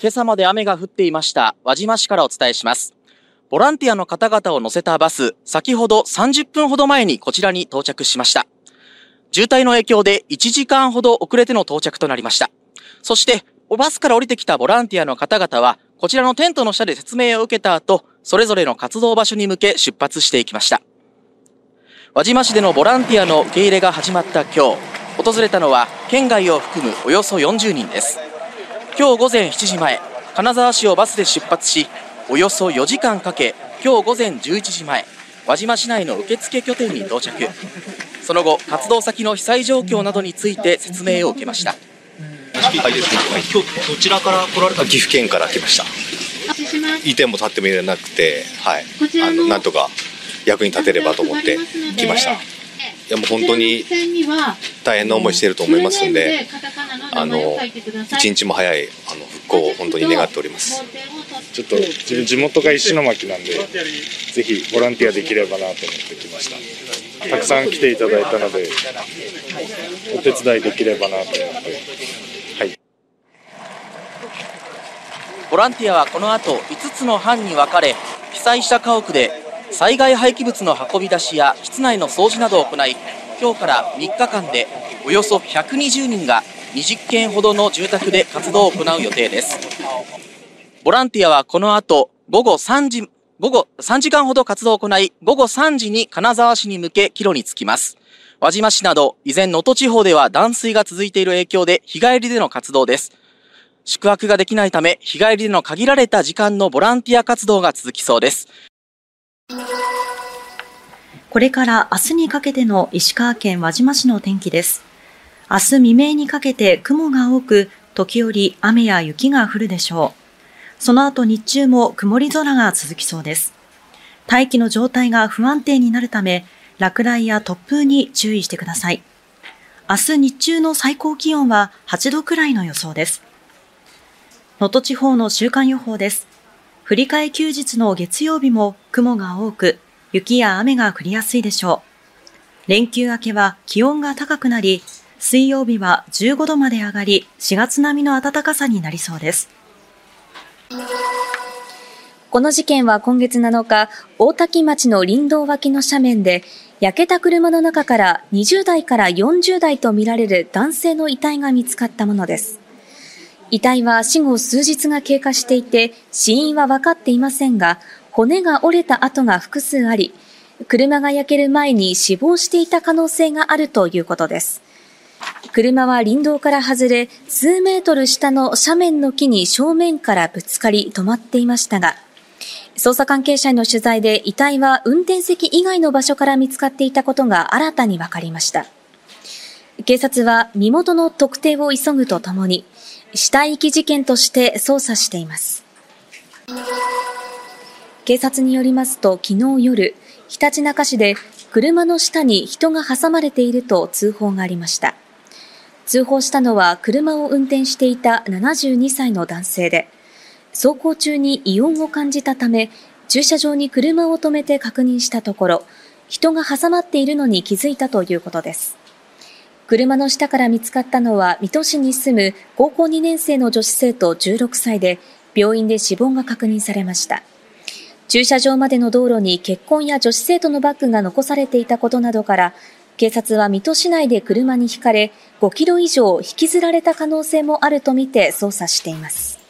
今朝まで雨が降っていました。輪島市からお伝えします。ボランティアの方々を乗せたバス先ほど30分ほど前にこちらに到着しました。渋滞の影響で1時間ほど遅れての到着となりました。そしてバスから降りてきたボランティアの方々はこちらのテントの下で説明を受けた後それぞれの活動場所に向け出発していきました。輪島市でのボランティアの受け入れが始まった今日訪れたのは県外を含むおよそ40人です。今日午前7時前金沢市をバスで出発しおよそ4時間かけ今日午前11時前輪島市内の受付拠点に到着。その後活動先の被災状況などについて説明を受けました。はいですね、今日どちらから来られた？岐阜県から来ました。いても立ってもいらなくてはい。あのなんとか役に立てればと思って来ました。いやもう本当に大変な思いしていると思いますんであの一日も早いあの復興を本当に願っております。ちょっと自分地元が石巻なんでぜひボランティアできればなと思って来ました。たくさん来ていただいたのでお手伝いできればなと思って。はい。ボランティアはこの後5つの班に分かれ被災した家屋で災害廃棄物の運び出しや室内の掃除などを行い今日から3日間でおよそ120人が20軒ほどの住宅で活動を行う予定です。ボランティアはこの後午後3時午後3時間ほど活動を行い午後3時に金沢市に向け帰路に着きます。輪島市など依然能登地方では断水が続いている影響で日帰りでの活動です。宿泊ができないため日帰りでの限られた時間のボランティア活動が続きそうです。これから明日にかけての石川県輪島市の天気です。明日未明にかけて雲が多く、時折雨や雪が降るでしょう。その後日中も曇り空が続きそうです。大気の状態が不安定になるため、落雷や突風に注意してください。明日日中の最高気温は8度くらいの予想です。能登地方の週間予報です。振り替休日の月曜日も雲が多く、雪や雨が降りやすいでしょう。連休明けは気温が高くなり、水曜日は15度まで上がり、4月並みの暖かさになりそうです。この事件は今月7日、大多喜町の林道脇の斜面で、焼けた車の中から20代から40代とみられる男性の遺体が見つかったものです。遺体は死後数日が経過していて、死因は分かっていませんが、骨が折れた跡が複数あり、車が焼ける前に死亡していた可能性があるということです。車は林道から外れ、数メートル下の斜面の木に正面からぶつかり止まっていましたが、捜査関係者への取材で遺体は運転席以外の場所から見つかっていたことが新たに分かりました。警察は身元の特定を急ぐとともに、死体遺棄事件として捜査しています。警察によりますと昨日夜、ひたちなか市で車の下に人が挟まれていると通報がありました。通報したのは車を運転していた72歳の男性で、走行中に異音を感じたため、駐車場に車を止めて確認したところ、人が挟まっているのに気づいたということです。車の下から見つかったのは水戸市に住む高校2年生の女子生徒16歳で、病院で死亡が確認されました。駐車場までの道路に結婚や女子生徒のバッグが残されていたことなどから、警察は水戸市内で車にひかれ、5キロ以上引きずられた可能性もあるとみて捜査しています。